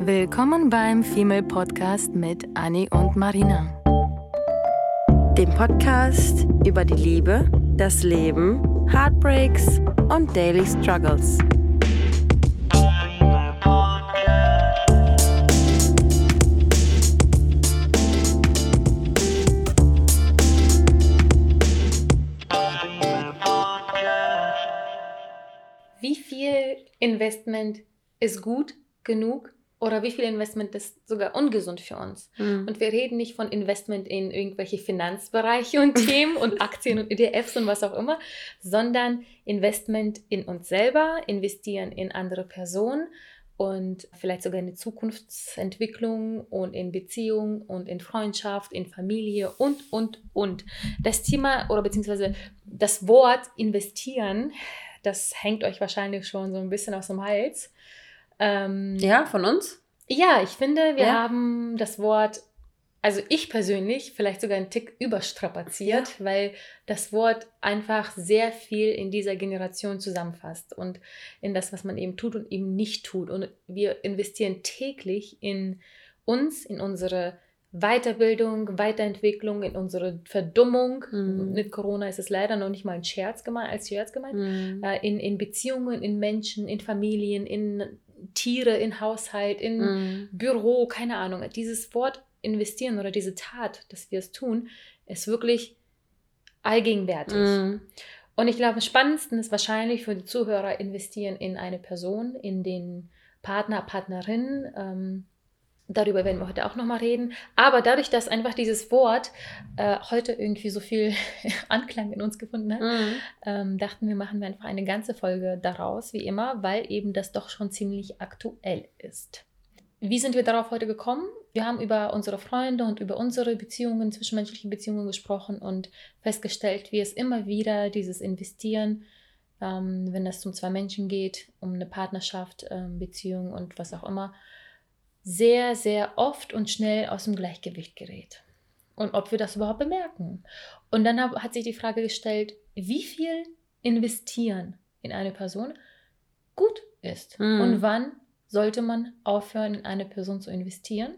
Willkommen beim Female Podcast mit Annie und Marina. Dem Podcast über die Liebe, das Leben, Heartbreaks und Daily Struggles. Wie viel Investment ist gut genug oder wie viel Investment ist sogar ungesund für uns. Mhm. Und wir reden nicht von Investment in irgendwelche Finanzbereiche und Themen und Aktien und ETFs und was auch immer, sondern Investment in uns selber, investieren in andere Personen und vielleicht sogar in die Zukunftsentwicklung und in Beziehung und in Freundschaft, in Familie und, und, und. Das Thema oder beziehungsweise das Wort investieren, das hängt euch wahrscheinlich schon so ein bisschen aus dem Hals. Ähm, Ja, von uns? ja, ich finde, wir Ja. haben das Wort, also ich persönlich, vielleicht sogar einen Tick überstrapaziert, weil das Wort einfach sehr viel in dieser Generation zusammenfasst und in das, was man eben tut und eben nicht tut. Und wir investieren täglich in uns, in unsere Weiterbildung, Weiterentwicklung, in unsere Verdummung. Mhm. Mit Corona ist es leider noch nicht mal ein Scherz gemeint, als Scherz gemeint Mhm. äh, in, in Beziehungen, in Menschen, in Familien, in Tiere, in Haushalt, in Mhm. Büro, keine Ahnung. Dieses Wort investieren oder diese Tat, dass wir es tun, ist wirklich allgegenwärtig. Mhm. Und ich glaube, am spannendsten ist wahrscheinlich für die Zuhörer investieren in eine Person, in den Partner, Partnerin. Ähm, darüber werden wir heute auch nochmal reden. Aber dadurch, dass einfach dieses Wort äh, heute irgendwie so viel Anklang in uns gefunden hat, Mhm. ähm, dachten wir, machen wir einfach eine ganze Folge daraus, wie immer, weil eben das doch schon ziemlich aktuell ist. Wie sind wir darauf heute gekommen? Wir haben über unsere Freunde und über unsere Beziehungen, zwischenmenschliche Beziehungen gesprochen und festgestellt, wie es immer wieder dieses Investieren, ähm, wenn es um zwei Menschen geht, um eine Partnerschaft, ähm, Beziehung und was auch immer, sehr, sehr oft und schnell aus dem Gleichgewicht gerät. Und ob wir das überhaupt bemerken. Und dann hat sich die Frage gestellt, wie viel investieren in eine Person gut ist. Mhm. Und wann sollte man aufhören, in eine Person zu investieren?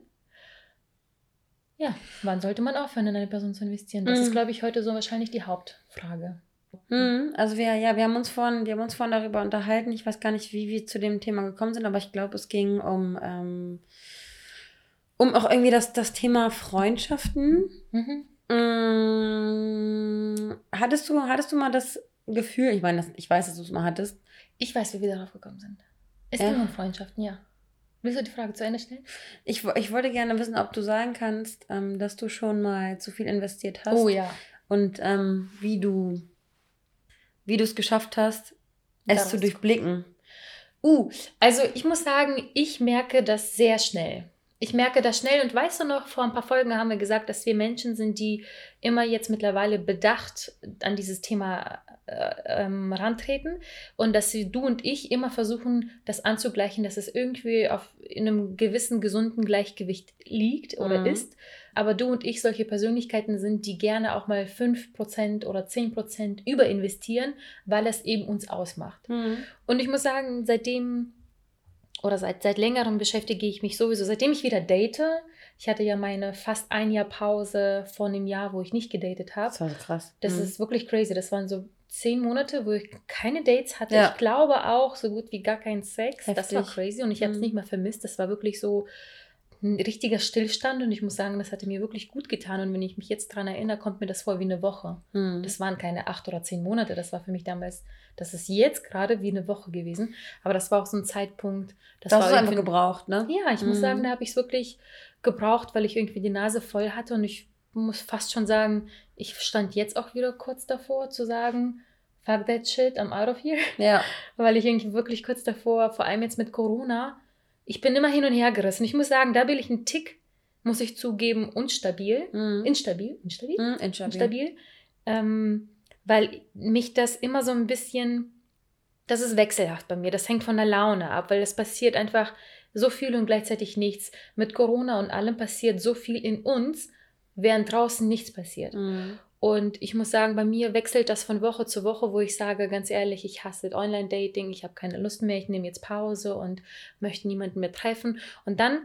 Ja, wann sollte man aufhören, in eine Person zu investieren? Das Mhm. ist, glaube ich, heute so wahrscheinlich die Hauptfrage. Mhm. Also wir, ja, wir haben uns vorhin, wir haben uns vorhin darüber unterhalten. Ich weiß gar nicht, wie wir zu dem Thema gekommen sind, aber ich glaube, es ging um, ähm, um auch irgendwie das, das Thema Freundschaften. Mhm. Mm, hattest du, hattest du mal das Gefühl, ich meine, das, ich weiß, dass du es mal hattest. Ich weiß, wie wir darauf gekommen sind. Es Ja. ging um Freundschaften, ja. Willst du die Frage zu Ende stellen? Ich, ich wollte gerne wissen, ob du sagen kannst, ähm, dass du schon mal zu viel investiert hast. Oh ja. Und ähm, wie du, wie du es geschafft hast, es zu durchblicken. Uh, also ich muss sagen, ich merke das sehr schnell. Ich merke das schnell und weißt du noch, vor ein paar Folgen haben wir gesagt, dass wir Menschen sind, die immer jetzt mittlerweile bedacht an dieses Thema äh, ähm, rantreten und dass sie, du und ich immer versuchen, das anzugleichen, dass es irgendwie auf in einem gewissen gesunden Gleichgewicht liegt oder Mhm. ist. Aber du und ich solche Persönlichkeiten sind, die gerne auch mal 5% oder 10% überinvestieren, weil es eben uns ausmacht. Und ich muss sagen, seitdem oder seit, seit längerem beschäftige ich mich sowieso, seitdem ich wieder date. Ich hatte ja meine fast ein Jahr Pause vor einem Jahr, wo ich nicht gedatet habe. Das war so krass. Das Mhm. ist wirklich crazy. Das waren so zehn Monate, wo ich keine Dates hatte. Ja. Ich glaube auch so gut wie gar keinen Sex. Das war Heftig. crazy und ich habe es Mhm. nicht mehr vermisst. Das war wirklich so ein richtiger Stillstand und ich muss sagen, das hatte mir wirklich gut getan. Und wenn ich mich jetzt daran erinnere, kommt mir das vor wie eine Woche. Mhm. Das waren keine acht oder zehn Monate. Das war für mich damals, das ist jetzt gerade wie eine Woche gewesen. Aber das war auch so ein Zeitpunkt. Das das war einfach gebraucht, ne? Ja, ich muss Mhm. sagen, da habe ich es wirklich gebraucht, weil ich irgendwie die Nase voll hatte. Und ich muss fast schon sagen, ich stand jetzt auch wieder kurz davor zu sagen, fuck that shit, I'm out of here. Ja. Weil ich irgendwie wirklich kurz davor, vor allem jetzt mit Corona, ich bin immer hin und her gerissen. Ich muss sagen, da bin ich ein Tick, muss ich zugeben, unstabil. Mhm. Instabil, instabil Mhm, instabil. instabil, ähm, weil mich das immer so ein bisschen, das ist wechselhaft bei mir, das hängt von der Laune ab, weil es passiert einfach so viel und gleichzeitig nichts. Mit Corona und allem passiert so viel in uns, während draußen nichts passiert. Mhm. Und ich muss sagen, bei mir wechselt das von Woche zu Woche, wo ich sage, ganz ehrlich, ich hasse Online-Dating, ich habe keine Lust mehr, ich nehme jetzt Pause und möchte niemanden mehr treffen. Und dann,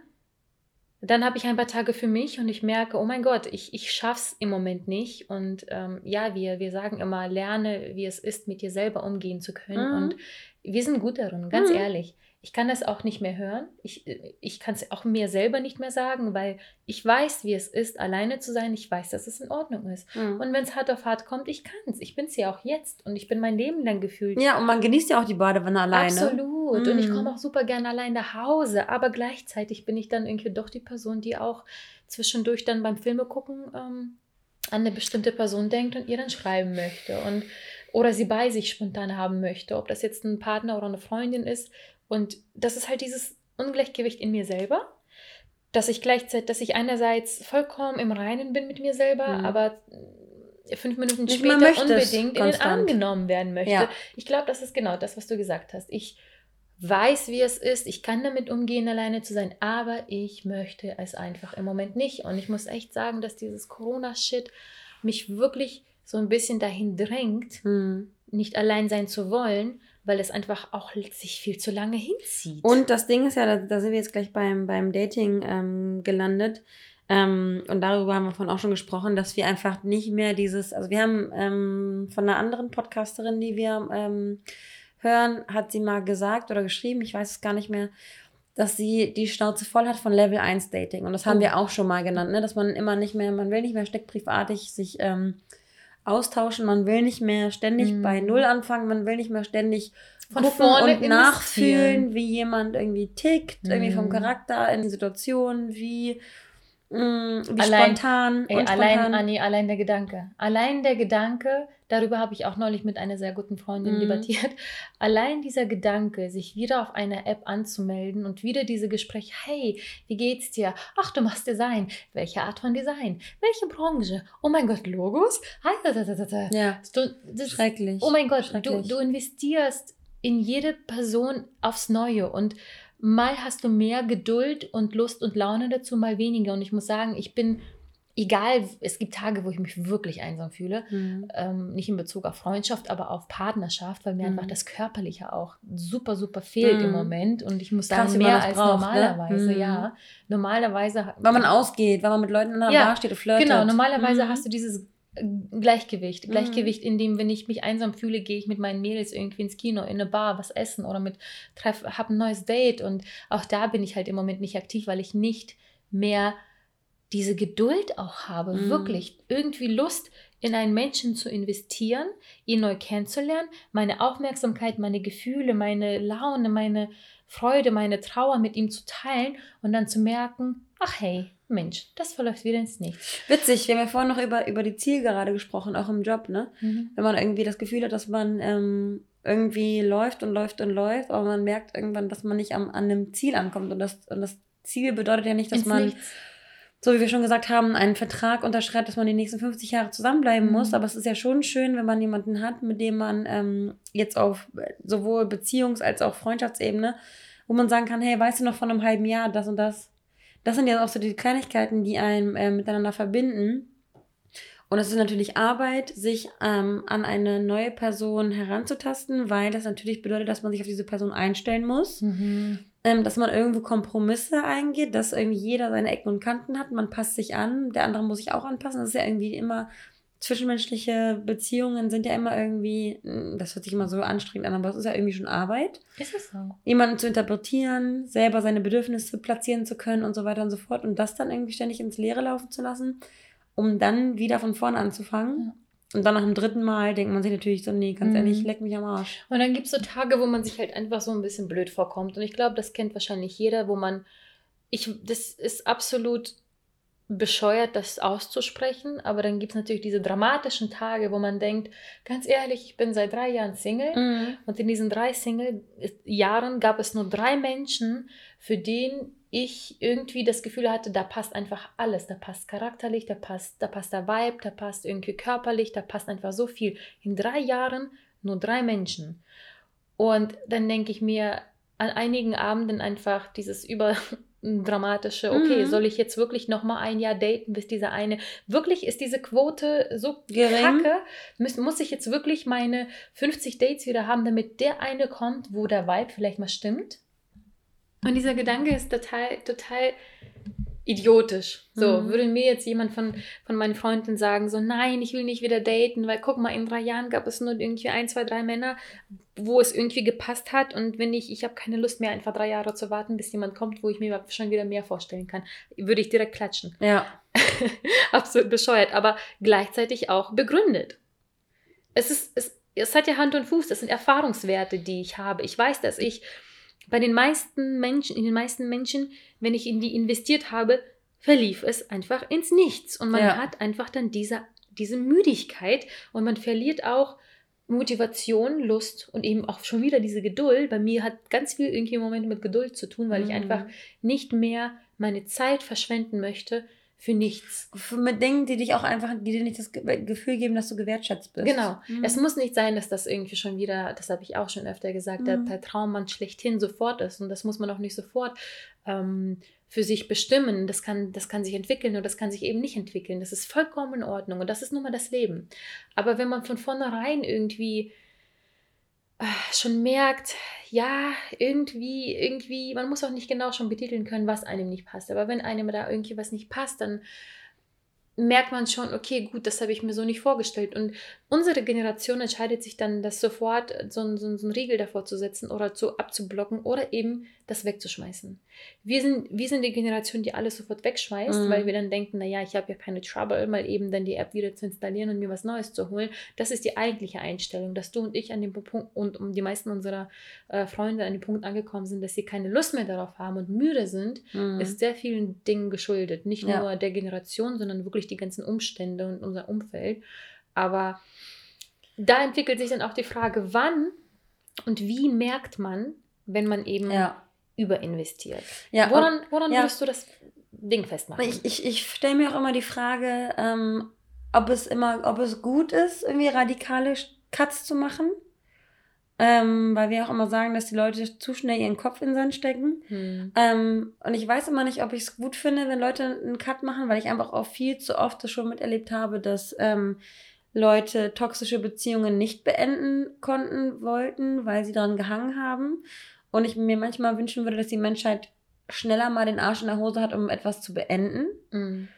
dann habe ich ein paar Tage für mich und ich merke, oh mein Gott, ich, ich schaffe es im Moment nicht. Und ähm, ja, wir, wir sagen immer, lerne, wie es ist, mit dir selber umgehen zu können. Mhm. Und wir sind gut darin, ganz mhm. ehrlich ich kann das auch nicht mehr hören. Ich, ich kann es auch mir selber nicht mehr sagen, weil ich weiß, wie es ist, alleine zu sein. Ich weiß, dass es in Ordnung ist. Mhm. Und wenn es hart auf hart kommt, ich kann es. Ich bin es ja auch jetzt und ich bin mein Leben lang gefühlt. Ja, und man genießt ja auch die Badewanne alleine. Absolut. Mhm. Und ich mhm. komme auch super gerne allein nach Hause. Aber gleichzeitig bin ich dann irgendwie doch die Person, die auch zwischendurch dann beim Filme gucken ähm, an eine bestimmte Person denkt und ihr dann schreiben möchte. Und oder sie bei sich spontan haben möchte, ob das jetzt ein Partner oder eine Freundin ist und das ist halt dieses Ungleichgewicht in mir selber, dass ich gleichzeitig, dass ich einerseits vollkommen im Reinen bin mit mir selber, mhm. aber fünf Minuten Nicht später unbedingt in den Arm genommen werden möchte. Ja. Ich glaube, das ist genau das, was du gesagt hast. Ich weiß, wie es ist, ich kann damit umgehen, alleine zu sein, aber ich möchte es einfach im Moment nicht. Und ich muss echt sagen, dass dieses Corona-Shit mich wirklich so ein bisschen dahin drängt, mhm. nicht allein sein zu wollen, weil es einfach auch sich viel zu lange hinzieht. Und das Ding ist ja, da, da sind wir jetzt gleich beim, beim Dating ähm, gelandet. Ähm, und darüber haben wir vorhin auch schon gesprochen, dass wir einfach nicht mehr dieses, also wir haben ähm, von einer anderen Podcasterin, die wir ähm, hören, hat sie mal gesagt oder geschrieben, ich weiß es gar nicht mehr, dass sie die Schnauze voll hat von Level 1 Dating. Und das haben oh. wir auch schon mal genannt, ne? dass man immer nicht mehr, man will nicht mehr steckbriefartig sich ähm, austauschen. Man will nicht mehr ständig mhm. bei Null anfangen, man will nicht mehr ständig von gucken vorne und nachfühlen, wie jemand irgendwie tickt, mhm. irgendwie vom mhm. Charakter in Situationen, wie Mm, wie allein, spontan. Ey, allein, Anni, allein der Gedanke. Allein der Gedanke, darüber habe ich auch neulich mit einer sehr guten Freundin mhm. debattiert. Allein dieser Gedanke, sich wieder auf einer App anzumelden und wieder diese Gespräche, hey, wie geht's dir? Ach, du machst Design. Welche Art von Design? Welche Branche? Oh mein Gott, Logos? Ja, du, das, schrecklich. Oh mein Gott, du, du investierst in jede Person aufs Neue und Mal hast du mehr Geduld und Lust und Laune dazu, mal weniger. Und ich muss sagen, ich bin, egal, es gibt Tage, wo ich mich wirklich einsam fühle. Mhm. Ähm, nicht in Bezug auf Freundschaft, aber auf Partnerschaft, weil mir mhm. einfach das Körperliche auch super, super fehlt mhm. im Moment. Und ich muss sagen, Krass, mehr als braucht, ne? normalerweise, ne? ja. Normalerweise. Weil man ausgeht, weil man mit Leuten in der ja, Bar steht und flirtet. Genau, normalerweise mhm. hast du dieses Gleichgewicht. Mhm. Gleichgewicht, in dem, wenn ich mich einsam fühle, gehe ich mit meinen Mädels irgendwie ins Kino, in eine Bar, was essen oder mit treff, habe ein neues Date. Und auch da bin ich halt im Moment nicht aktiv, weil ich nicht mehr diese Geduld auch habe, mhm. wirklich irgendwie Lust in einen Menschen zu investieren, ihn neu kennenzulernen, meine Aufmerksamkeit, meine Gefühle, meine Laune, meine Freude, meine Trauer mit ihm zu teilen und dann zu merken, ach hey, Mensch, das verläuft wieder ins Nichts. Witzig, wir haben ja vorhin noch über, über die Zielgerade gesprochen, auch im Job, ne? Mhm. Wenn man irgendwie das Gefühl hat, dass man ähm, irgendwie läuft und läuft und läuft, aber man merkt irgendwann, dass man nicht am, an einem Ziel ankommt. Und das, und das Ziel bedeutet ja nicht, dass ins man, Nichts. So wie wir schon gesagt haben, einen Vertrag unterschreibt, dass man die nächsten 50 Jahre zusammenbleiben mhm. muss. Aber es ist ja schon schön, wenn man jemanden hat, mit dem man ähm, jetzt auf sowohl Beziehungs- als auch Freundschaftsebene, wo man sagen kann, hey, weißt du noch von einem halben Jahr das und das? das sind ja auch so die Kleinigkeiten, die einen äh, miteinander verbinden. Und es ist natürlich Arbeit, sich ähm, an eine neue Person heranzutasten, weil das natürlich bedeutet, dass man sich auf diese Person einstellen muss. Mhm. Ähm, dass man irgendwo Kompromisse eingeht, dass irgendwie jeder seine Ecken und Kanten hat. Man passt sich an, der andere muss sich auch anpassen. Das ist ja irgendwie immer zwischenmenschliche Beziehungen sind ja immer irgendwie, hm, das hört sich immer so anstrengend an, aber es ist ja irgendwie schon Arbeit. Ist es so? Jemanden zu interpretieren, selber seine Bedürfnisse platzieren zu können und so weiter und so fort und das dann irgendwie ständig ins Leere laufen zu lassen, um dann wieder von vorne anzufangen. Ja. Und dann nach dem dritten Mal denkt man sich natürlich so, nee, ganz mhm. ehrlich, leck mich am Arsch. Und dann gibt es so Tage, wo man sich halt einfach so ein bisschen blöd vorkommt. Und ich glaube, das kennt wahrscheinlich jeder, wo man, ich, das ist absolut bescheuert, das auszusprechen, aber dann gibt es natürlich diese dramatischen Tage, wo man denkt, ganz ehrlich, ich bin seit drei Jahren Single mhm. und in diesen drei Single-Jahren gab es nur drei Menschen, für den ich irgendwie das Gefühl hatte, da passt einfach alles. Da passt charakterlich, da passt, da passt der Vibe, da passt irgendwie körperlich, da passt einfach so viel. In drei Jahren nur drei Menschen. Und dann denke ich mir, an einigen Abenden einfach dieses über dramatische, okay, Mhm. soll ich jetzt wirklich noch mal ein Jahr daten, bis dieser eine, wirklich ist diese Quote so Gering. kacke, muss, muss ich jetzt wirklich meine 50 Dates wieder haben, damit der eine kommt, wo der Vibe vielleicht mal stimmt? Und dieser Gedanke ist total, total idiotisch. So, Mhm. würde mir jetzt jemand von, von meinen Freunden sagen, so, nein, ich will nicht wieder daten, weil guck mal, in drei Jahren gab es nur irgendwie ein, zwei, drei Männer, wo es irgendwie gepasst hat und wenn ich, ich habe keine Lust mehr, einfach drei Jahre zu warten, bis jemand kommt, wo ich mir schon wieder mehr vorstellen kann, würde ich direkt klatschen. Ja. Absolut bescheuert, aber gleichzeitig auch begründet. Es ist, es, es hat ja Hand und Fuß, das sind Erfahrungswerte, die ich habe. Ich weiß, dass ich bei den meisten Menschen, in den meisten Menschen, wenn ich in die investiert habe, verlief es einfach ins Nichts. Und man Ja. hat einfach dann diese, diese Müdigkeit und man verliert auch Motivation, Lust und eben auch schon wieder diese Geduld. Bei mir hat ganz viel irgendwie im Moment mit Geduld zu tun, weil ich Mhm. einfach nicht mehr meine Zeit verschwenden möchte für nichts. F- Mit Dingen, die dich auch einfach, die dir nicht das Ge Gefühl geben, dass du gewertschätzt bist. Genau. Mhm. Es muss nicht sein, dass das irgendwie schon wieder, das habe ich auch schon öfter gesagt, der, Mhm. der Traummann schlechthin sofort ist. Und das muss man auch nicht sofort ähm, für sich bestimmen. Das kann, das kann sich entwickeln oder das kann sich eben nicht entwickeln. Das ist vollkommen in Ordnung und das ist nun mal das Leben. Aber wenn man von vornherein irgendwie äh, schon merkt, ja, irgendwie, irgendwie, man muss auch nicht genau schon betiteln können, was einem nicht passt. Aber wenn einem da irgendwie was nicht passt, dann merkt man schon, okay, gut, das habe ich mir so nicht vorgestellt. Und unsere Generation entscheidet sich dann, das sofort so, einen- so, einen- so einen Riegel davor zu setzen oder zu abzublocken oder eben das wegzuschmeißen. Wir sind, wir sind die Generation, die alles sofort wegschmeißt, Mhm. weil wir dann denken, naja, ich habe ja keine Trouble, mal eben dann die App wieder zu installieren und mir was Neues zu holen. Das ist die eigentliche Einstellung, dass du und ich an dem Punkt und um die meisten unserer äh, Freunde an dem Punkt angekommen sind, dass sie keine Lust mehr darauf haben und müde sind, Mhm. ist sehr vielen Dingen geschuldet. Nicht Ja. nur der Generation, sondern wirklich die ganzen Umstände und unser Umfeld. Aber da entwickelt sich dann auch die Frage, wann und wie merkt man, wenn man eben ja. überinvestiert? ja. Woran, woran ja. würdest du das Ding festmachen? Ich, ich, ich stelle mir auch immer die Frage, ähm, ob es immer, ob es gut ist, irgendwie radikale Cuts zu machen. Ähm, weil wir auch immer sagen, dass die Leute zu schnell ihren Kopf in den Sand stecken. Hm. Ähm, und ich weiß immer nicht, ob ich es gut finde, wenn Leute einen Cut machen, weil ich einfach auch viel zu oft das schon miterlebt habe, dass ähm, Leute toxische Beziehungen nicht beenden konnten, wollten, weil sie daran gehangen haben. Und ich mir manchmal wünschen würde, dass die Menschheit schneller mal den Arsch in der Hose hat, um etwas zu beenden. Hm.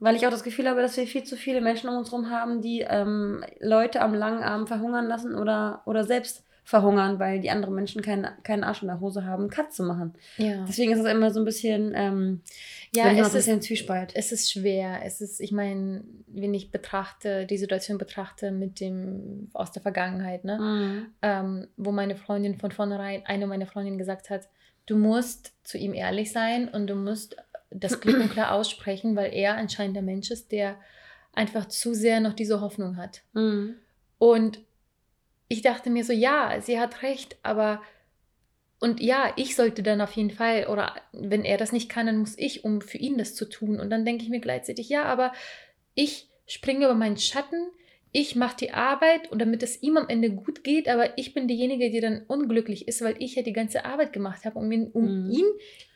Weil ich auch das Gefühl habe, dass wir viel zu viele Menschen um uns herum haben, die ähm, Leute am langen Arm verhungern lassen oder, oder selbst verhungern, weil die anderen Menschen keinen, keinen Arsch in der Hose haben, Cut zu machen. Ja. Deswegen ist es immer so ein bisschen, ähm, Ja, es ein ist, bisschen Zwiespalt. es ist schwer. Es ist, ich meine, wenn ich betrachte, die Situation betrachte mit dem aus der Vergangenheit, ne? Mhm. ähm, wo meine Freundin von vornherein, eine meiner Freundinnen gesagt hat, du musst zu ihm ehrlich sein und du musst das klipp und klar aussprechen, weil er anscheinend der Mensch ist, der einfach zu sehr noch diese Hoffnung hat. Mhm. Und ich dachte mir so, ja, sie hat recht, aber und ja, ich sollte dann auf jeden Fall, oder wenn er das nicht kann, dann muss ich, um für ihn das zu tun. Und dann denke ich mir gleichzeitig, ja, aber ich springe über meinen Schatten, ich mache die Arbeit und damit es ihm am Ende gut geht, aber ich bin diejenige, die dann unglücklich ist, weil ich ja die ganze Arbeit gemacht habe, um, ihn, um Mhm. ihm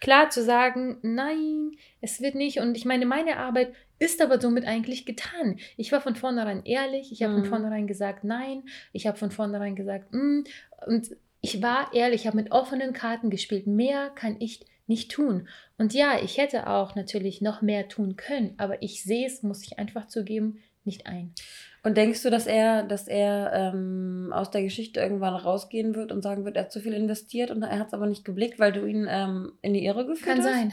klar zu sagen, nein, es wird nicht. Und ich meine, meine Arbeit ist aber somit eigentlich getan. Ich war von vornherein ehrlich, ich habe Mhm. von vornherein gesagt, nein, ich habe von vornherein gesagt, mm, und ich war ehrlich, ich habe mit offenen Karten gespielt. Mehr kann ich nicht tun. Und ja, ich hätte auch natürlich noch mehr tun können, aber ich sehe es, muss ich einfach zugeben, nicht ein. Und denkst du, dass er, dass er ähm, aus der Geschichte irgendwann rausgehen wird und sagen wird, er hat zu viel investiert und er hat es aber nicht geblickt, weil du ihn ähm, in die Irre geführt Kann hast? sein.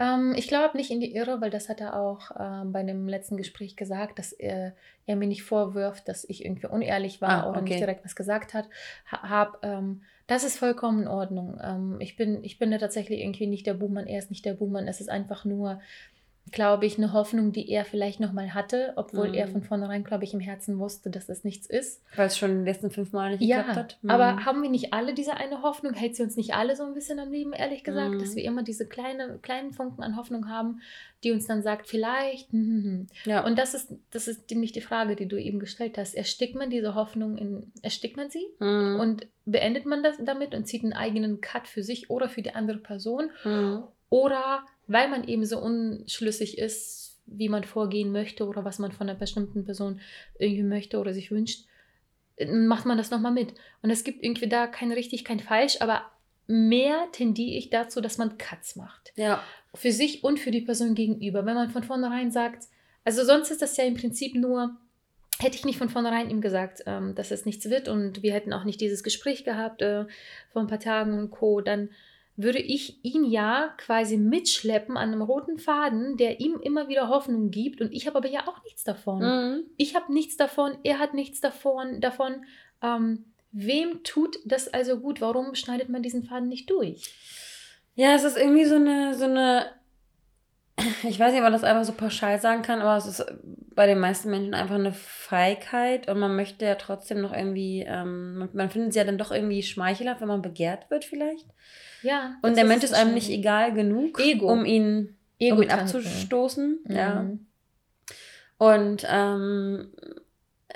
Ähm, ich glaube nicht in die Irre, weil das hat er auch ähm, bei dem letzten Gespräch gesagt, dass er, er mir nicht vorwirft, dass ich irgendwie unehrlich war Ah, oder nicht direkt was gesagt hat. Ha, hab, ähm, das ist vollkommen in Ordnung. Ähm, ich, bin, ich bin da tatsächlich irgendwie nicht der Buhmann, er ist nicht der Buhmann. Es ist einfach nur, glaube ich, eine Hoffnung, die er vielleicht nochmal hatte, obwohl Mhm. er von vornherein, glaube ich, im Herzen wusste, dass das nichts ist. Weil es schon die letzten fünf Mal nicht Ja, geklappt hat. Mhm. aber haben wir nicht alle diese eine Hoffnung? Hält sie uns nicht alle so ein bisschen am Leben, ehrlich gesagt? Mhm. Dass wir immer diese kleine, kleinen Funken an Hoffnung haben, die uns dann sagt, vielleicht. hm, hm, hm. ja. Und das ist, das ist nämlich die Frage, die du eben gestellt hast. Erstickt man diese Hoffnung in, erstickt man sie Mhm. und beendet man das damit und zieht einen eigenen Cut für sich oder für die andere Person? Mhm. oder weil man eben so unschlüssig ist, wie man vorgehen möchte oder was man von einer bestimmten Person irgendwie möchte oder sich wünscht, macht man das nochmal mit. Und es gibt irgendwie da kein richtig, kein falsch, aber mehr tendiere ich dazu, dass man Cuts macht. Ja. Für sich und für die Person gegenüber. Wenn man von vornherein sagt, also sonst ist das ja im Prinzip nur, hätte ich nicht von vornherein ihm gesagt, ähm, dass es nichts wird und wir hätten auch nicht dieses Gespräch gehabt äh, vor ein paar Tagen und Co., dann würde ich ihn ja quasi mitschleppen an einem roten Faden, der ihm immer wieder Hoffnung gibt. Und ich habe aber ja auch nichts davon. Mhm. Ich habe nichts davon, er hat nichts davon. davon. Ähm, wem tut das also gut? Warum schneidet man diesen Faden nicht durch? Ja, es ist irgendwie so eine, so eine, ich weiß nicht, ob man das einfach so pauschal sagen kann, aber es ist bei den meisten Menschen einfach eine Feigheit und man möchte ja trotzdem noch irgendwie, ähm, man, man findet es ja dann doch irgendwie schmeichelhaft, wenn man begehrt wird vielleicht. Ja. Und der Mensch es ist einem nicht egal genug, Ego. um ihn, Ego um ihn abzustoßen. Ja. Mhm. Und ähm,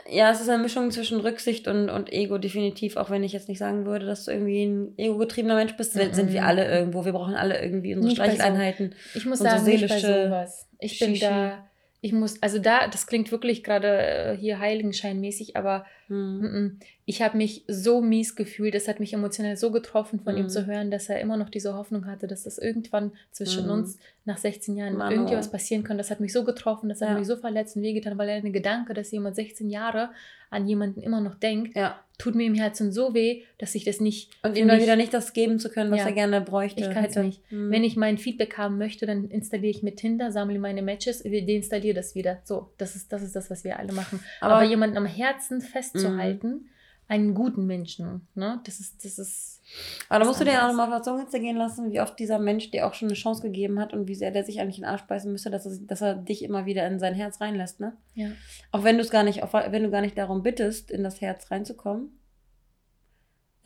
ja, es ist eine Mischung zwischen Rücksicht und, und Ego, definitiv. Auch wenn ich jetzt nicht sagen würde, dass du irgendwie ein ego-getriebener Mensch bist, sind- sind wir Mhm. alle irgendwo. Wir brauchen alle irgendwie unsere Nicht bei so- Streicheleinheiten. Ich muss Unsere sagen, nicht bei seelische sowas. Ich bin Shishi. da, ich muss, also da, das klingt wirklich gerade äh, hier heiligenscheinmäßig, aber Hm. mm, ich habe mich so mies gefühlt, es hat mich emotional so getroffen, von ihm Mhm. zu hören, dass er immer noch diese Hoffnung hatte, dass das irgendwann zwischen Mhm. uns nach 16 Jahren Mann, irgendwie oh. was passieren kann. Das hat mich so getroffen, das hat Ja. mich so verletzt und wehgetan, weil er eine Gedanke, dass jemand 16 Jahre an jemanden immer noch denkt, Ja. tut mir im Herzen so weh, dass ich das nicht Und ihm dann wieder nicht das geben zu können, was Ja. er gerne bräuchte. Ich kann's hätte. nicht. Hm. Wenn ich mein Feedback haben möchte, dann installiere ich mit Tinder, sammle meine Matches, deinstalliere das wieder. So, das ist, das ist das, was wir alle machen. Aber, Aber- jemanden am Herzen festzuhalten, einen guten Menschen, ne? Das ist, das ist. Aber da musst du dir auch nochmal auf der Zunge zergehen lassen, wie oft dieser Mensch dir auch schon eine Chance gegeben hat und wie sehr der sich eigentlich in den Arsch beißen müsste, dass er, dass er dich immer wieder in sein Herz reinlässt, ne? Ja. Auch wenn du es gar nicht, auch wenn du gar nicht darum bittest, in das Herz reinzukommen.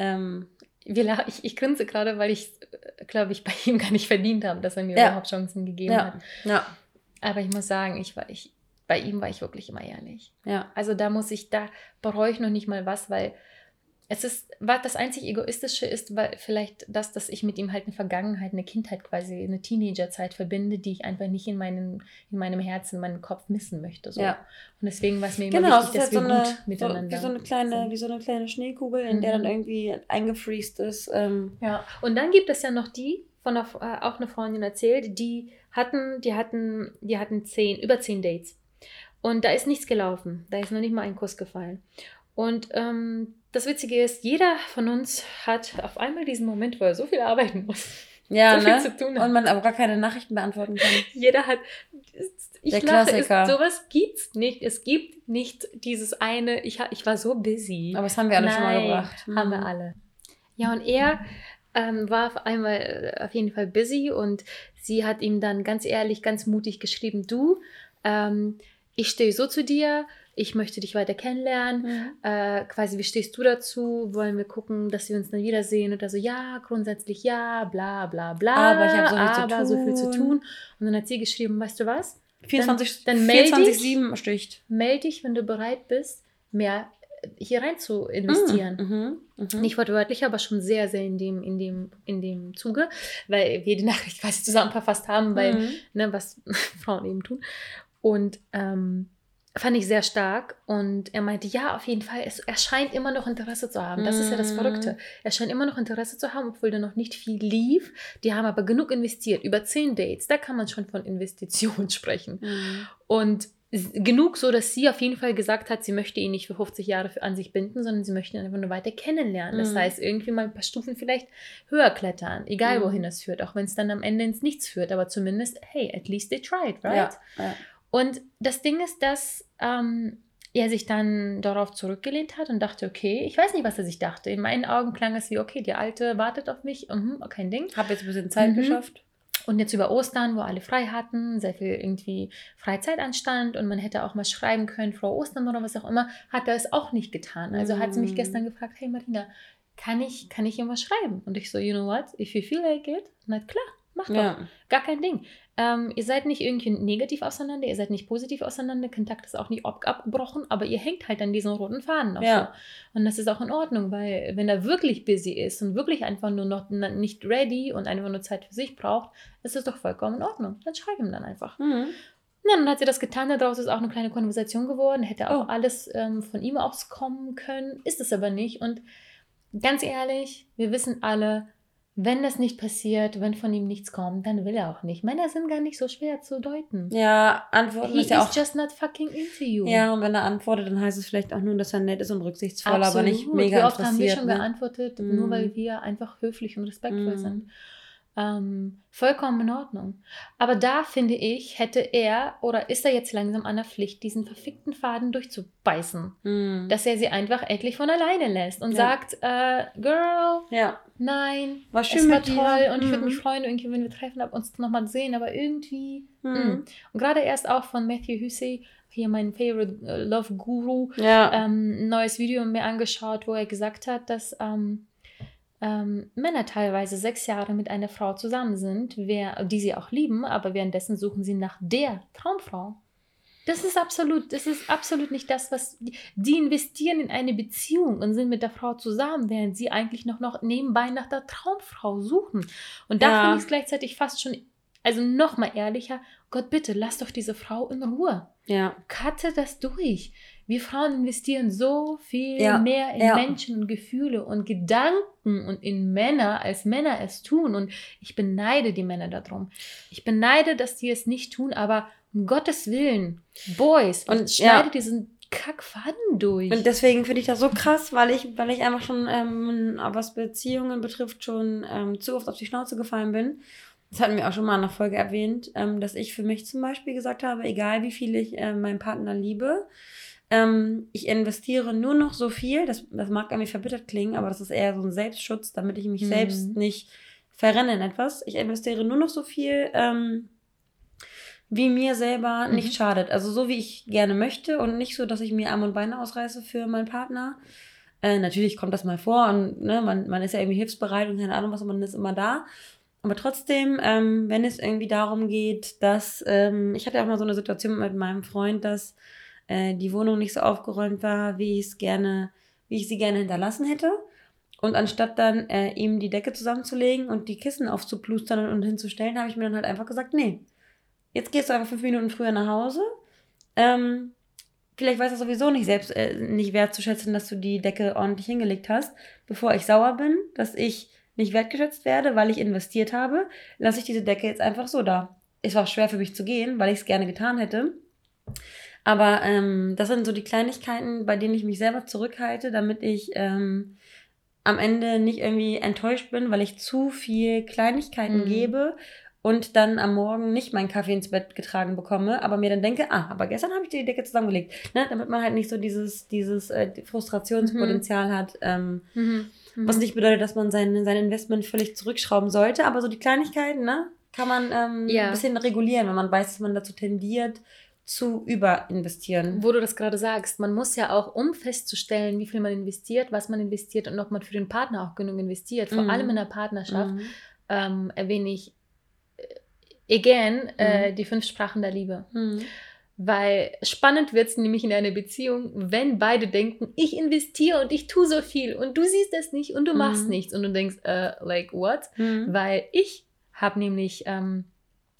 Ähm, ich, ich grinse gerade, weil ich, glaube ich, bei ihm gar nicht verdient habe, dass er mir Ja. überhaupt Chancen gegeben Ja. hat. ja, Aber ich muss sagen, ich war, ich, bei ihm war ich wirklich immer ehrlich. ja. Also da muss ich, da bereue ich noch nicht mal was, weil es ist, was das einzig Egoistische ist, weil vielleicht das, dass ich mit ihm halt eine Vergangenheit, eine Kindheit quasi, eine Teenagerzeit verbinde, die ich einfach nicht in, meinen, in meinem Herzen, in meinem Kopf missen möchte. So. Ja. Und deswegen war es mir immer Genau, wichtig, dass halt wir so eine, gut so, miteinander wie, so eine kleine, sind. wie so eine kleine Schneekugel, in der Mhm. dann irgendwie eingefriest ist. Ähm, Ja, und dann gibt es ja noch die, von einer, äh, auch eine Freundin erzählt, die hatten, die hatten, die hatten zehn, über zehn Dates. Und da ist nichts gelaufen. Da ist noch nicht mal ein Kuss gefallen. Und ähm, das Witzige ist, jeder von uns hat auf einmal diesen Moment, wo er so viel arbeiten muss. ja, so viel ne? zu tun hat. Und man aber gar keine Nachrichten beantworten kann. Jeder hat. Ich Der lache, Klassiker. Es, sowas gibt's nicht. Es gibt nicht dieses eine, ich, ich war so busy. Aber das haben wir alle schon mal Nein, gebracht. Haben wir Mhm. alle. Ja, und er ähm, war auf einmal äh, auf jeden Fall busy und sie hat ihm dann ganz ehrlich, ganz mutig geschrieben, du, ähm, ich stehe so zu dir, ich möchte dich weiter kennenlernen. Mhm. Äh, quasi, wie stehst du dazu? Wollen wir gucken, dass wir uns dann wiedersehen? Oder so, ja, grundsätzlich ja, bla bla bla. Aber ich habe so viel zu aber so viel zu tun. Und dann hat sie geschrieben, weißt du was? 24, dann meld 24 dich. 7 sticht. Meld dich, wenn du bereit bist, mehr hier rein zu investieren. Mhm. Mhm. Nicht wortwörtlich, aber schon sehr, sehr in dem, in dem, in dem Zuge, weil wir die Nachricht quasi zusammen verfasst haben, weil, Mhm. ne, was Frauen eben tun. Und ähm, fand ich sehr stark. Und er meinte, ja, auf jeden Fall, es, er scheint immer noch Interesse zu haben. Das ist ja das Mhm. Verrückte. Er scheint immer noch Interesse zu haben, obwohl da noch nicht viel lief. Die haben aber genug investiert, über zehn Dates. Da kann man schon von Investitionen sprechen. Mhm. Und genug so, dass sie auf jeden Fall gesagt hat, sie möchte ihn nicht für 50 Jahre für- an sich binden, sondern sie möchte ihn einfach nur weiter kennenlernen. Das Mhm. heißt, irgendwie mal ein paar Stufen vielleicht höher klettern, egal Mhm. wohin es führt, auch wenn es dann am Ende ins Nichts führt, aber zumindest, hey, at least they tried, right? Ja, ja. Und das Ding ist, dass ähm, er sich dann darauf zurückgelehnt hat und dachte, okay, ich weiß nicht, was er sich dachte. In meinen Augen klang es wie, okay, die Alte wartet auf mich, mhm, kein Ding. Hab jetzt ein bisschen Zeit Mhm. geschafft. Und jetzt über Ostern, wo alle frei hatten, sehr viel irgendwie Freizeit anstand und man hätte auch mal schreiben können, Frau Ostern oder was auch immer, hat er es auch nicht getan. Also hat sie mich Mm. gestern gefragt, hey Marina, kann ich, kann ich ihm was schreiben? Und ich so, you know what, if you feel like it, na klar, Macht doch. Ja. Gar kein Ding. Ähm, ihr seid nicht irgendwie negativ auseinander, ihr seid nicht positiv auseinander, Kontakt ist auch nicht ab abgebrochen, aber ihr hängt halt an diesen roten Faden noch Ja. so. Und das ist auch in Ordnung, weil wenn er wirklich busy ist und wirklich einfach nur noch na- nicht ready und einfach nur Zeit für sich braucht, ist das doch vollkommen in Ordnung. Dann schreib ihm dann einfach. Mhm. Ja, dann hat sie das getan, daraus ist auch eine kleine Konversation geworden, hätte auch Oh. alles ähm, von ihm auskommen können, ist es aber nicht. Und ganz ehrlich, wir wissen alle, wenn das nicht passiert, wenn von ihm nichts kommt, dann will er auch nicht. Männer sind gar nicht so schwer zu deuten. Ja, Antworten He ist ja auch. just not fucking into you. Ja, und wenn er antwortet, dann heißt es vielleicht auch nur, dass er nett ist und rücksichtsvoll, aber nicht Absolut. mega Wie oft haben wir interessiert. schon ne? geantwortet, Mm. nur weil wir einfach höflich und respektvoll Mm. sind. Ähm, vollkommen in Ordnung. Aber da finde ich, hätte er oder ist er jetzt langsam an der Pflicht, diesen verfickten Faden durchzubeißen. Mhm. Dass er sie einfach endlich von alleine lässt und Ja. sagt, äh, Girl, ja, nein, war schön es war mit dir. toll und ich würde Mhm. mich freuen, irgendwie, wenn wir treffen, ab uns nochmal sehen, aber irgendwie. Mm. Und gerade erst auch von Matthew Hussey, hier mein Favorite äh, Love Guru, Ja. ähm, ein neues Video mir angeschaut, wo er gesagt hat, dass ähm, ähm, Männer teilweise sechs Jahre mit einer Frau zusammen sind, wer, die sie auch lieben, aber währenddessen suchen sie nach der Traumfrau. Das ist absolut, das ist absolut nicht das, was die, die investieren in eine Beziehung und sind mit der Frau zusammen, während sie eigentlich noch, noch nebenbei nach der Traumfrau suchen. Und da Ja. finde ich es gleichzeitig fast schon, also noch mal ehrlicher, Gott bitte, lass doch diese Frau in Ruhe ja. cutte das durch. Wir Frauen investieren so viel Ja, mehr in ja. Menschen und Gefühle und Gedanken und in Männer, als Männer es tun. Und ich beneide die Männer darum. Ich beneide, dass die es nicht tun, aber um Gottes Willen, Boys, Und, und schneide ja. diesen Kackfaden durch. Und deswegen finde ich das so krass, weil ich, weil ich einfach schon, ähm, was Beziehungen betrifft, schon ähm, zu oft auf die Schnauze gefallen bin. Das hatten wir auch schon mal in einer Folge erwähnt, ähm, dass ich für mich zum Beispiel gesagt habe, egal wie viel ich äh, meinen Partner liebe, ähm, ich investiere nur noch so viel, das, das mag irgendwie verbittert klingen, aber das ist eher so ein Selbstschutz, damit ich mich Mhm. selbst nicht verrenne in etwas. Ich investiere nur noch so viel, ähm, wie mir selber Mhm. nicht schadet. Also so, wie ich gerne möchte und nicht so, dass ich mir Arme und Beine ausreiße für meinen Partner. Äh, natürlich kommt das mal vor und ne, man, man ist ja irgendwie hilfsbereit und keine Ahnung was, und man ist immer da. Aber trotzdem, ähm, wenn es irgendwie darum geht, dass, ähm, ich hatte auch mal so eine Situation mit meinem Freund, dass äh, die Wohnung nicht so aufgeräumt war, wie ich es gerne, wie ich sie gerne hinterlassen hätte. Und anstatt dann äh, ihm die Decke zusammenzulegen und die Kissen aufzuplustern und hinzustellen, habe ich mir dann halt einfach gesagt, nee, jetzt gehst du einfach fünf Minuten früher nach Hause. Ähm, vielleicht weiß er sowieso nicht selbst äh, nicht wertzuschätzen, dass du die Decke ordentlich hingelegt hast. Bevor ich sauer bin, dass ich nicht wertgeschätzt werde, weil ich investiert habe, lasse ich diese Decke jetzt einfach so da. Es war schwer für mich zu gehen, weil ich es gerne getan hätte. Aber ähm, das sind so die Kleinigkeiten, bei denen ich mich selber zurückhalte, damit ich ähm, am Ende nicht irgendwie enttäuscht bin, weil ich zu viel Kleinigkeiten Mhm. gebe und dann am Morgen nicht meinen Kaffee ins Bett getragen bekomme, aber mir dann denke, ah, aber gestern habe ich die Decke zusammengelegt, ne? damit man halt nicht so dieses, dieses äh, Frustrationspotenzial hat, ähm, Mhm. Mhm. was nicht bedeutet, dass man sein, sein Investment völlig zurückschrauben sollte, aber so die Kleinigkeiten, ne, kann man ähm, Ja. ein bisschen regulieren, wenn man weiß, dass man dazu tendiert, zu überinvestieren. Wo du das gerade sagst, man muss ja auch, um festzustellen, wie viel man investiert, was man investiert und ob man für den Partner auch genug investiert, vor Mhm. allem in der Partnerschaft, Mhm. ähm, erwähne ich äh, again äh, die fünf Sprachen der Liebe. Weil spannend wird es nämlich in einer Beziehung, wenn beide denken, ich investiere und ich tue so viel und du siehst das nicht und du machst Mhm. nichts und du denkst, äh, like what? Mhm. Weil ich habe nämlich ähm,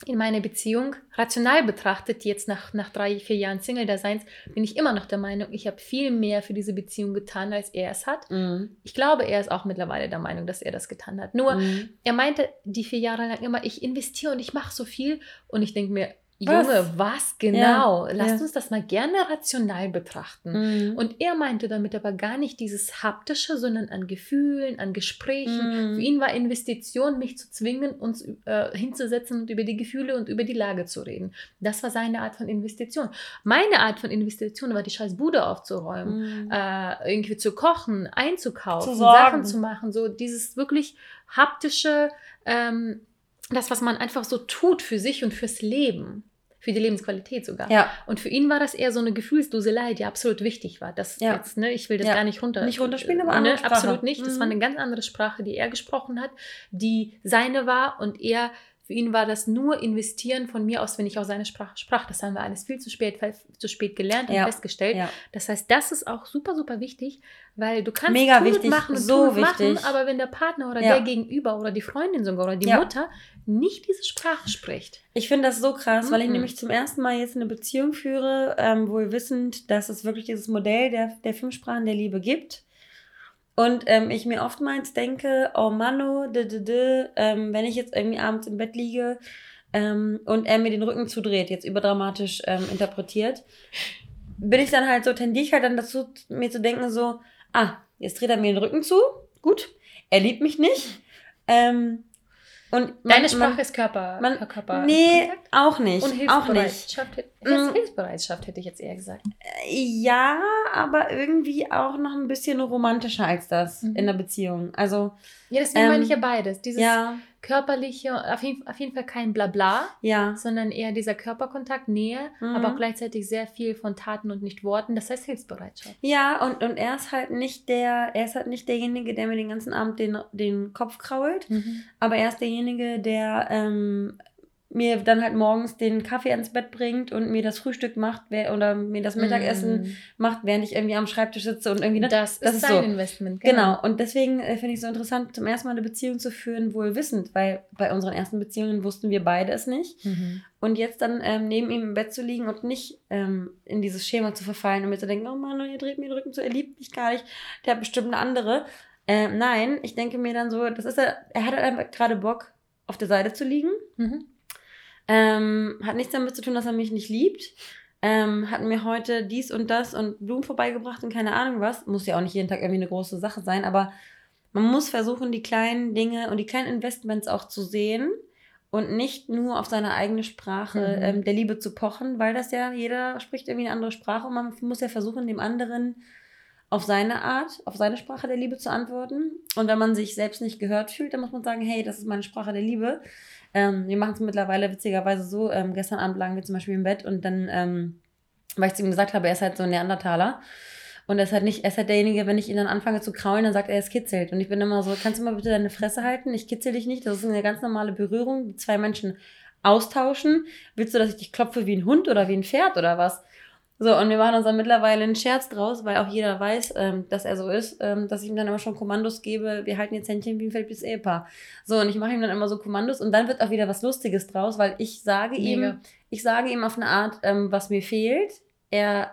in meiner Beziehung rational betrachtet, jetzt nach, nach drei, vier Jahren Single-Daseins, bin ich immer noch der Meinung, ich habe viel mehr für diese Beziehung getan, als er es hat. Mhm. Ich glaube, er ist auch mittlerweile der Meinung, dass er das getan hat. Nur, Mhm. er meinte die vier Jahre lang immer, ich investiere und ich mache so viel. Und ich denke mir, Was? Junge, was genau? Ja, Lasst ja. uns das mal gerne rational betrachten. Mhm. Und er meinte damit aber gar nicht dieses Haptische, sondern an Gefühlen, an Gesprächen. Mhm. Für ihn war Investition, mich zu zwingen, uns äh, hinzusetzen und über die Gefühle und über die Lage zu reden. Das war seine Art von Investition. Meine Art von Investition war, die scheiß Bude aufzuräumen Mhm. äh, irgendwie zu kochen, einzukaufen, Zu. Sachen zu machen, so dieses wirklich haptische, ähm, das, was man einfach so tut für sich und fürs Leben, für die Lebensqualität sogar. Ja, Und für ihn war das eher so eine Gefühlsduselei, die absolut wichtig war. Das Ja. jetzt, ne, ich will das Ja. gar nicht runter. Nicht runterspielen, aber äh, ne. Absolut nicht. Das Mhm. war eine ganz andere Sprache, die er gesprochen hat, die seine war und er Für ihn war das nur investieren von mir aus, wenn ich auch seine Sprache sprach. Das haben wir alles viel zu spät, zu spät gelernt und Ja. festgestellt. Ja. Das heißt, das ist auch super, super wichtig, weil du kannst Mega wichtig, machen und so und machen, wichtig. aber wenn der Partner oder Ja. der Gegenüber oder die Freundin sogar oder die. Mutter nicht diese Sprache spricht. Ich finde das so krass, weil ich Mhm. nämlich zum ersten Mal jetzt eine Beziehung führe, ähm, wohl wissend, dass es wirklich dieses Modell der, der fünf Sprachen der Liebe gibt. Und ähm, ich mir oftmals denke, oh Mano, d -d -d, ähm, wenn ich jetzt irgendwie abends im Bett liege ähm, und er mir den Rücken zudreht, jetzt überdramatisch ähm, interpretiert, bin ich dann halt so, tendiere ich halt dann dazu, mir zu denken, so, ah, jetzt dreht er mir den Rücken zu, gut, er liebt mich nicht. Ähm, und man- Deine man- Sprache ist Körper. man- Körper Nee, auch nicht. und auch nicht. Hilfsbereitschaft. hätte- Mm. Hilfsbereitschaft hätte ich jetzt eher gesagt. Ja, aber irgendwie auch noch ein bisschen romantischer als das Mhm. in der Beziehung. Also, Ja, deswegen Ähm, meine ich ja beides. Dieses ja, körperliche, auf jeden, auf jeden Fall kein Blabla, ja. sondern eher dieser Körperkontakt, Nähe, Mhm. aber auch gleichzeitig sehr viel von Taten und nicht Worten. Das heißt Hilfsbereitschaft. Ja, und, und er ist halt nicht der, er ist halt nicht derjenige, der mir den ganzen Abend den, den Kopf krault, aber er ist derjenige, der ähm, mir dann halt morgens den Kaffee ans Bett bringt und mir das Frühstück macht oder mir das Mittagessen macht, während ich irgendwie am Schreibtisch sitze und irgendwie. Ne? Das, Das ist sein so. Investment. Genau, und deswegen äh, finde ich es so interessant, zum ersten Mal eine Beziehung zu führen, wohl wissend, weil bei unseren ersten Beziehungen wussten wir beide es nicht. Mhm. Und jetzt dann ähm, neben ihm im Bett zu liegen und nicht ähm, in dieses Schema zu verfallen und mir zu denken, oh Mann, ihr dreht mir den Rücken zu, er liebt mich gar nicht, der hat bestimmt eine andere. Ähm, nein, ich denke mir dann so, das ist er, er hat halt einfach gerade Bock, auf der Seite zu liegen. Mhm. Ähm, hat nichts damit zu tun, dass er mich nicht liebt. Ähm, hat mir heute dies und das und Blumen vorbeigebracht und keine Ahnung was. Muss ja auch nicht jeden Tag irgendwie eine große Sache sein, aber man muss versuchen, die kleinen Dinge und die kleinen Investments auch zu sehen und nicht nur auf seine eigene Sprache Mhm. ähm, der Liebe zu pochen, weil das ja, jeder spricht irgendwie eine andere Sprache und man muss ja versuchen, dem anderen auf seine Art, auf seine Sprache der Liebe zu antworten. Und wenn man sich selbst nicht gehört fühlt, dann muss man sagen, hey, das ist meine Sprache der Liebe. Ähm, wir machen es mittlerweile witzigerweise so. Ähm, gestern Abend lagen wir zum Beispiel im Bett und dann, ähm, weil ich zu ihm gesagt habe, er ist halt so ein Neandertaler. Und er ist halt nicht, er ist halt derjenige, wenn ich ihn dann anfange zu kraulen, dann sagt er, es kitzelt. Und ich bin immer so, kannst du mal bitte deine Fresse halten? Ich kitzel dich nicht. Das ist eine ganz normale Berührung, die zwei Menschen austauschen. Willst du, dass ich dich klopfe wie ein Hund oder wie ein Pferd oder was? So, und wir machen uns dann mittlerweile einen Scherz draus, weil auch jeder weiß, ähm, dass er so ist, ähm, dass ich ihm dann immer schon Kommandos gebe, wir halten jetzt Händchen wie ein feldblühes Ehepaar. So, und ich mache ihm dann immer so Kommandos und dann wird auch wieder was Lustiges draus, weil ich sage ihm, Mega. ich sage ihm auf eine Art, ähm, was mir fehlt. Er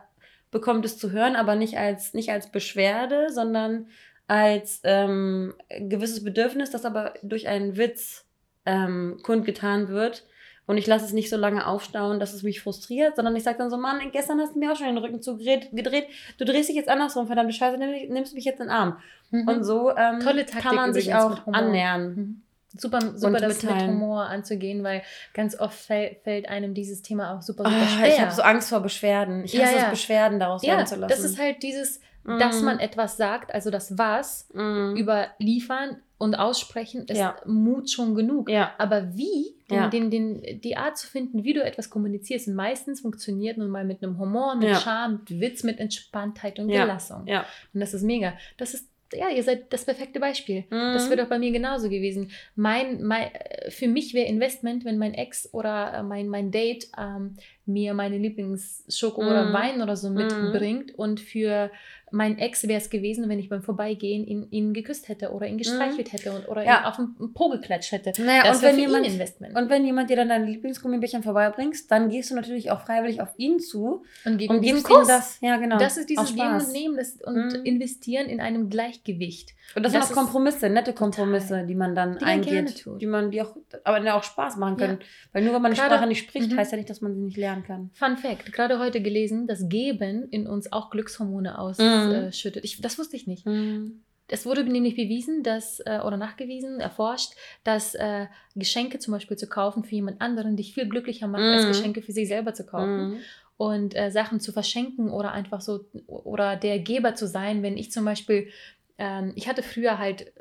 bekommt es zu hören, aber nicht als, nicht als Beschwerde, sondern als ähm, gewisses Bedürfnis, das aber durch einen Witz ähm, kundgetan wird. Und ich lasse es nicht so lange aufstauen, dass es mich frustriert, sondern ich sage dann so, Mann, gestern hast du mir auch schon den Rücken zugedreht, gedreht. du drehst dich jetzt andersrum, verdammte Scheiße, nimm, nimmst mich jetzt in den Arm. Mhm. Und so ähm, kann man sich auch mit annähern. Mhm. Super, super Und das mit mitteilen. Humor anzugehen, weil ganz oft fällt, fällt einem dieses Thema auch super, super Ah, schwer. ich habe so Angst vor Beschwerden. Ich Ja, hasse ja. es, Beschwerden daraus ja, werden zu lassen. das ist halt dieses, dass Mm. man etwas sagt, also das Was Mm. überliefern und aussprechen, ist Ja. Mut schon genug. Ja. Aber wie, den, Ja. den, den, die Art zu finden, wie du etwas kommunizierst, und meistens funktioniert nun mal mit einem Humor, mit. Charme, mit Witz, mit Entspanntheit und. Gelassung. Ja. Und das ist mega. Das ist, ja, ihr seid das perfekte Beispiel. Das Mhm. wäre doch bei mir genauso gewesen. Mein, mein, äh, für mich wäre Investment, wenn mein Ex oder äh, mein, mein Date ähm, mir meine Lieblingsschoko oder Mhm. Wein oder so Mhm. mitbringt. Und für mein Ex wäre es gewesen, wenn ich beim Vorbeigehen ihn, ihn geküsst hätte oder ihn gestreichelt hätte und, oder Mhm. Ja. ihn auf den Po geklatscht hätte. Naja, das und wäre wenn für jemand, ihn Investment. und wenn jemand dir dann deine Lieblingsgummibärchen vorbeibringst, dann gehst du natürlich auch freiwillig auf ihn zu und gib und gibst ihm das. Ja, genau. Das ist dieses Aus Geben und. Nehmen das, und Mhm. investieren in einem Gleichgewicht. Und das, Das sind auch Kompromisse, nette Kompromisse, die man dann Die eingeht, tut. die man die auch, aber die auch Spaß machen Ja. können. Weil nur wenn man die Gerade- Sprache nicht spricht, Mhm. heißt ja nicht, dass man sie nicht lernen kann. Fun Fact, gerade heute gelesen, dass Geben in uns auch Glückshormone Mhm. Ausschüttet. Ich, das wusste ich nicht. Mhm. Es wurde nämlich bewiesen, dass, äh, oder nachgewiesen, erforscht, dass äh, Geschenke zum Beispiel zu kaufen für jemand anderen dich viel glücklicher macht, als Mhm. Geschenke für sich selber zu kaufen. Mhm. Und äh, Sachen zu verschenken oder einfach so, oder der Geber zu sein, wenn ich zum Beispiel, ähm, ich hatte früher halt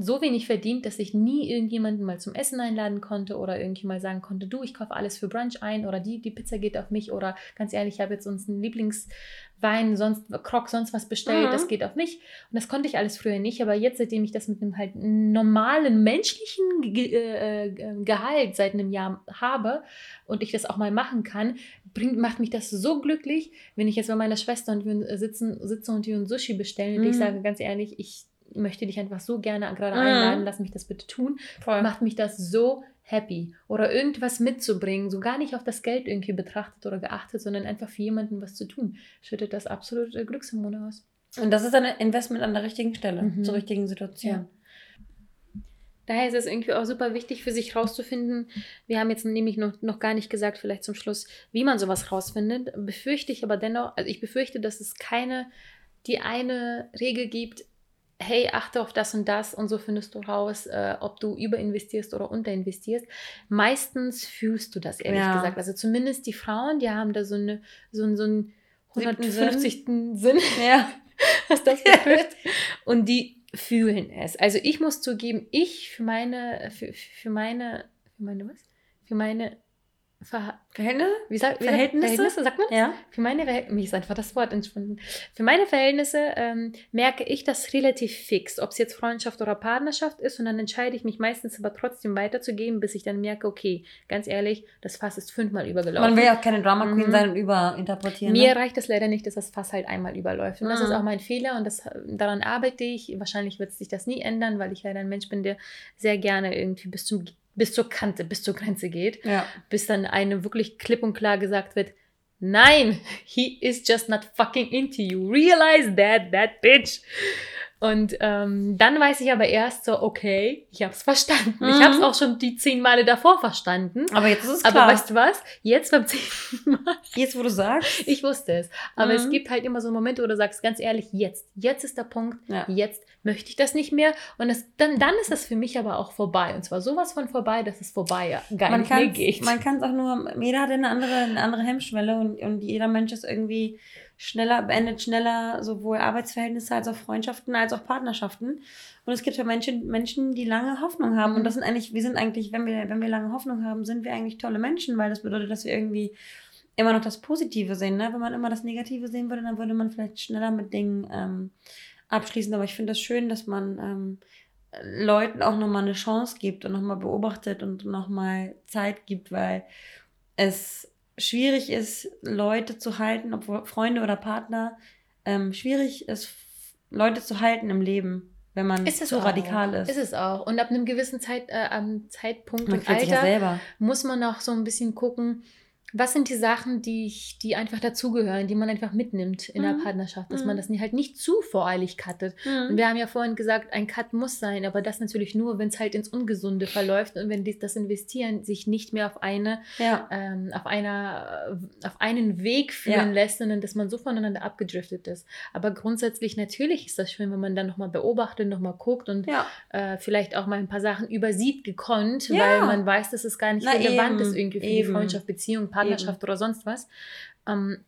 so wenig verdient, dass ich nie irgendjemanden mal zum Essen einladen konnte oder irgendwie mal sagen konnte, du, ich kaufe alles für Brunch ein oder die, die Pizza geht auf mich oder ganz ehrlich, ich habe jetzt uns einen Lieblingswein, sonst Krog, sonst was bestellt, mhm. das geht auf mich. Und das konnte ich alles früher nicht, aber jetzt, seitdem ich das mit einem halt normalen menschlichen Ge äh, äh, Gehalt seit einem Jahr habe und ich das auch mal machen kann, bringt, macht mich das so glücklich, wenn ich jetzt bei meiner Schwester und wir sitzen, sitze und wir ein Sushi bestellen und ich mhm. sage ganz ehrlich, ich möchte dich einfach so gerne gerade mhm. einladen, lass mich das bitte tun. Voll. Macht mich das so happy. Oder irgendwas mitzubringen, so gar nicht auf das Geld irgendwie betrachtet oder geachtet, sondern einfach für jemanden was zu tun, schüttet das absolute Glückshormone aus. Und das ist ein Investment an der richtigen Stelle, mhm. zur richtigen Situation. Ja. Daher ist es irgendwie auch super wichtig für sich rauszufinden. Wir haben jetzt nämlich noch, noch gar nicht gesagt, vielleicht zum Schluss, wie man sowas rausfindet. Befürchte ich aber dennoch, also ich befürchte, dass es keine, die eine Regel gibt, hey, achte auf das und das und so findest du raus, äh, ob du überinvestierst oder unterinvestierst. Meistens fühlst du das, ehrlich ja. gesagt. Also zumindest die Frauen, die haben da so, eine, so, so einen 150. Sinn, Sinn ja. was das betrifft. und die fühlen es. Also ich muss zugeben, ich für meine, für, für meine, für meine was? Für meine Ver Verhältnisse? Wie sagt, wie Verhältnisse? Verhältnisse, sagt man? Ja. Für meine Verhältnisse, mir ist einfach das Wort entschwunden. Für meine Verhältnisse ähm, merke ich das relativ fix, ob es jetzt Freundschaft oder Partnerschaft ist und dann entscheide ich mich meistens aber trotzdem weiterzugeben, bis ich dann merke, okay, ganz ehrlich, das Fass ist fünfmal übergelaufen. Man will ja auch keine Drama Queen mhm. sein und überinterpretieren. Mir ne? reicht es leider nicht, dass das Fass halt einmal überläuft. Und mhm. das ist mhm. auch mein Fehler und das, daran arbeite ich. Wahrscheinlich wird sich das nie ändern, weil ich leider ein Mensch bin, der sehr gerne irgendwie bis zum bis zur Kante, bis zur Grenze geht, ja. bis dann einem wirklich klipp und klar gesagt wird, nein, he is just not fucking into you. Realize that, that bitch. Und ähm, dann weiß ich aber erst so, okay, ich habe es verstanden. Mhm. Ich habe es auch schon die zehn Male davor verstanden. Aber jetzt ist es klar. Aber weißt du was? Jetzt beim zehnten Mal. Jetzt, wo du sagst? Ich wusste es. Aber mhm. es gibt halt immer so Momente, wo du sagst, ganz ehrlich, jetzt, jetzt ist der Punkt, ja. jetzt möchte ich das nicht mehr. Und das, dann, dann ist das für mich aber auch vorbei. Und zwar sowas von vorbei, dass es vorbei ja, gar man nicht mehr geht. Man kann es auch nur, jeder hat eine andere, eine andere Hemmschwelle und, und jeder Mensch ist irgendwie schneller, beendet schneller sowohl Arbeitsverhältnisse als auch Freundschaften als auch Partnerschaften. Und es gibt ja Menschen, Menschen, die lange Hoffnung haben. Und mhm. das sind eigentlich, wir sind eigentlich, wenn wir, wenn wir lange Hoffnung haben, sind wir eigentlich tolle Menschen, weil das bedeutet, dass wir irgendwie immer noch das Positive sehen. Ne? Wenn man immer das Negative sehen würde, dann würde man vielleicht schneller mit Dingen ähm, abschließen. Aber ich finde das schön, dass man ähm, Leuten auch nochmal eine Chance gibt und nochmal beobachtet und nochmal Zeit gibt, weil es schwierig ist, Leute zu halten, obwohl Freunde oder Partner, ähm, schwierig ist, Leute zu halten im Leben, wenn man zu radikal ist. Ist es auch. Und ab einem gewissen Zeit, äh, Zeitpunkt man und Alter ja muss man auch so ein bisschen gucken, was sind die Sachen, die, ich, die einfach dazugehören, die man einfach mitnimmt in mhm. der Partnerschaft, dass mhm. man das halt nicht zu voreilig cuttet. Mhm. Und wir haben ja vorhin gesagt, ein Cut muss sein, aber das natürlich nur, wenn es halt ins Ungesunde verläuft und wenn das Investieren sich nicht mehr auf eine, ja. ähm, auf einer, auf einen Weg führen ja. lässt, sondern dass man so voneinander abgedriftet ist. Aber grundsätzlich natürlich ist das schön, wenn man dann nochmal beobachtet, nochmal guckt und ja. äh, vielleicht auch mal ein paar Sachen übersieht gekonnt, weil man weiß, dass es gar nicht Na, relevant eben. ist irgendwie für eben. die Freundschaft, Beziehung, Partnerschaft Eben. oder sonst was. Ähm,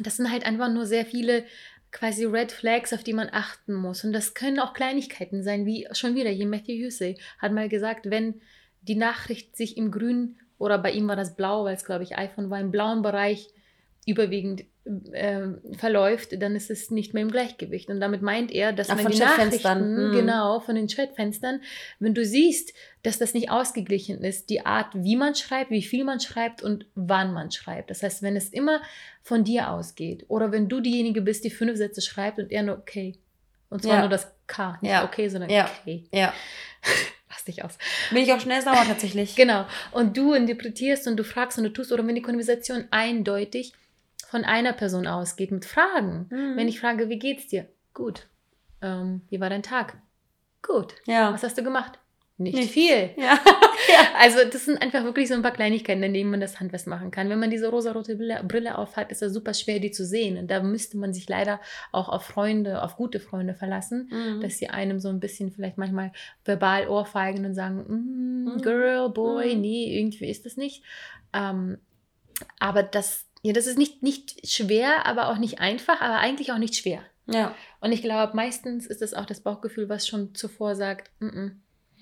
das sind halt einfach nur sehr viele quasi Red Flags, auf die man achten muss. Und das können auch Kleinigkeiten sein, wie schon wieder hier Matthew Hussey hat mal gesagt, wenn die Nachricht sich im grünen oder bei ihm war das blau, weil es glaube ich iPhone war, im blauen Bereich überwiegend äh, verläuft, dann ist es nicht mehr im Gleichgewicht. Und damit meint er, dass Ach, wenn die Nachrichten, mhm. genau, von den Chatfenstern, wenn du siehst, dass das nicht ausgeglichen ist, die Art, wie man schreibt, wie viel man schreibt und wann man schreibt. Das heißt, wenn es immer von dir ausgeht oder wenn du diejenige bist, die fünf Sätze schreibt und er nur okay. Und zwar ja. nur das K, nicht ja. okay, sondern ja. okay. Ja. Lass dich aus. Bin ich auch schnell sauer tatsächlich. genau. Und du interpretierst und du fragst und du tust, oder wenn die Konversation eindeutig von einer Person ausgeht mit Fragen. Mhm. Wenn ich frage, wie geht's dir? Gut. Ähm, wie war dein Tag? Gut. Ja. Was hast du gemacht? Nicht, Nicht. viel. Ja. ja. Also das sind einfach wirklich so ein paar Kleinigkeiten, in denen man das handfest machen kann. Wenn man diese rosarote Brille, Brille aufhat, ist es super schwer, die zu sehen. Und da müsste man sich leider auch auf Freunde, auf gute Freunde verlassen, mhm. dass sie einem so ein bisschen vielleicht manchmal verbal ohrfeigen und sagen, mm, mhm. Girl, Boy, mhm. nee, irgendwie ist das nicht. Ähm, aber das ja, das ist nicht, nicht schwer, aber auch nicht einfach, aber eigentlich auch nicht schwer. Ja. Und ich glaube, meistens ist es auch das Bauchgefühl, was schon zuvor sagt, mm -mm,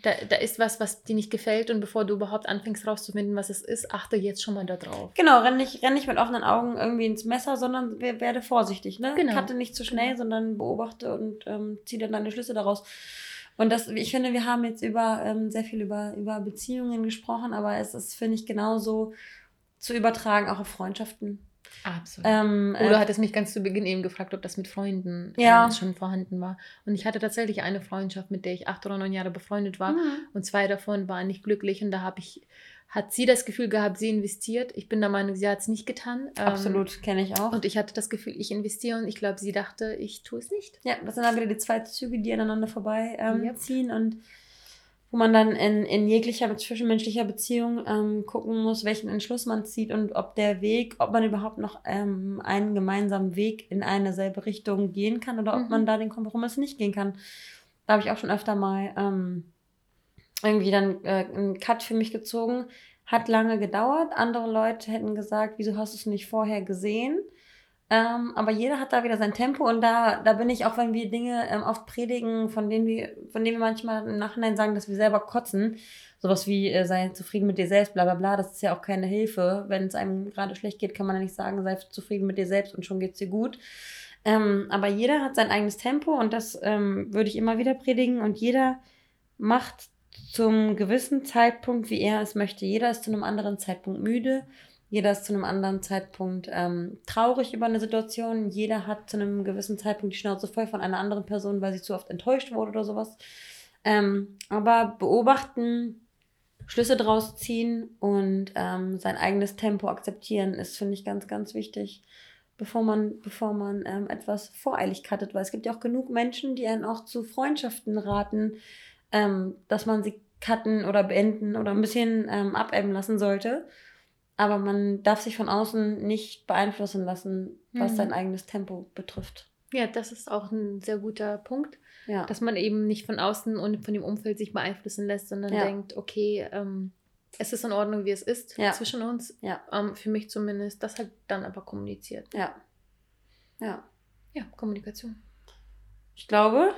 da, da ist was, was dir nicht gefällt und bevor du überhaupt anfängst rauszufinden, was es ist, achte jetzt schon mal da drauf. Genau, renn nicht, renn nicht mit offenen Augen irgendwie ins Messer, sondern wer- werde vorsichtig. Ne? Genau. Cutte nicht zu schnell, sondern beobachte und ähm, zieh dann deine Schlüsse daraus. Und das, ich finde, wir haben jetzt über ähm, sehr viel über, über Beziehungen gesprochen, aber es ist, finde ich, genauso zu übertragen, auch auf Freundschaften. Absolut. Ähm, Oder äh, hat es mich ganz zu Beginn eben gefragt, ob das mit Freunden Ja. äh, schon vorhanden war. Und ich hatte tatsächlich eine Freundschaft, mit der ich acht oder neun Jahre befreundet war. mhm. Und zwei davon waren nicht glücklich. Und da habe ich, hat sie das Gefühl gehabt, sie investiert. Ich bin der Meinung, sie hat es nicht getan. Ähm, Absolut, kenne ich auch. Und ich hatte das Gefühl, ich investiere und ich glaube, sie dachte, ich tue es nicht. Ja, das sind dann wieder die zwei Züge, die aneinander vorbei ähm, Yep. ziehen und wo man dann in, in jeglicher zwischenmenschlicher Beziehung ähm, gucken muss, welchen Entschluss man zieht und ob der Weg, ob man überhaupt noch ähm, einen gemeinsamen Weg in eine selbe Richtung gehen kann oder ob Mhm. man da den Kompromiss nicht gehen kann. Da habe ich auch schon öfter mal ähm, irgendwie dann äh, einen Cut für mich gezogen. Hat lange gedauert. Andere Leute hätten gesagt, wieso hast du es nicht vorher gesehen? Ähm, aber jeder hat da wieder sein Tempo und da, da bin ich auch, wenn wir Dinge ähm, oft predigen, von denen wir, von denen wir manchmal im Nachhinein sagen, dass wir selber kotzen, sowas wie äh, sei zufrieden mit dir selbst, bla bla bla, das ist ja auch keine Hilfe. Wenn es einem gerade schlecht geht, kann man ja nicht sagen, sei zufrieden mit dir selbst und schon geht's dir gut. Ähm, aber jeder hat sein eigenes Tempo und das ähm, würde ich immer wieder predigen und jeder macht zum gewissen Zeitpunkt, wie er es möchte. Jeder ist zu einem anderen Zeitpunkt müde. Jeder ist zu einem anderen Zeitpunkt ähm, traurig über eine Situation. Jeder hat zu einem gewissen Zeitpunkt die Schnauze voll von einer anderen Person, weil sie zu oft enttäuscht wurde oder sowas. Ähm, aber beobachten, Schlüsse draus ziehen und ähm, sein eigenes Tempo akzeptieren ist, finde ich, ganz, ganz wichtig, bevor man, bevor man ähm, etwas voreilig cuttet. Weil es gibt ja auch genug Menschen, die einen auch zu Freundschaften raten, ähm, dass man sie cutten oder beenden oder ein bisschen ähm, abebben lassen sollte. Aber man darf sich von außen nicht beeinflussen lassen, was Mhm. sein eigenes Tempo betrifft. Ja, das ist auch ein sehr guter Punkt, Ja. dass man eben nicht von außen und von dem Umfeld sich beeinflussen lässt, sondern Ja. denkt, okay, ähm, es ist in Ordnung, wie es ist Ja. zwischen uns. Ähm, für mich zumindest. Das hat dann aber kommuniziert. ja. Ja. Ja, Kommunikation. Ich glaube.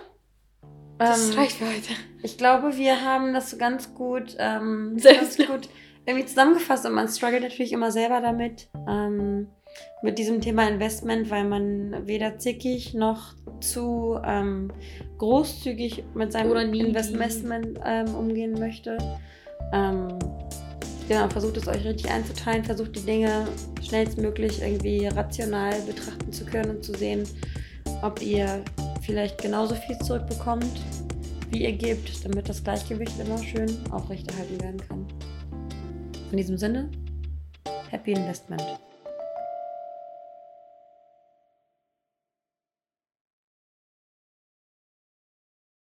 Das ähm, reicht für heute. Ich glaube, wir haben das ganz gut, ähm, ganz gut irgendwie zusammengefasst und man struggelt natürlich immer selber damit, ähm, mit diesem Thema Investment, weil man weder zickig noch zu ähm, großzügig mit seinem Oder. Investment ähm, umgehen möchte. Ähm, genau, versucht es euch richtig einzuteilen, versucht die Dinge schnellstmöglich irgendwie rational betrachten zu können und zu sehen, ob ihr vielleicht genauso viel zurückbekommt, wie ihr gebt, damit das Gleichgewicht immer schön aufrechterhalten werden kann. In diesem Sinne, Happy Investment.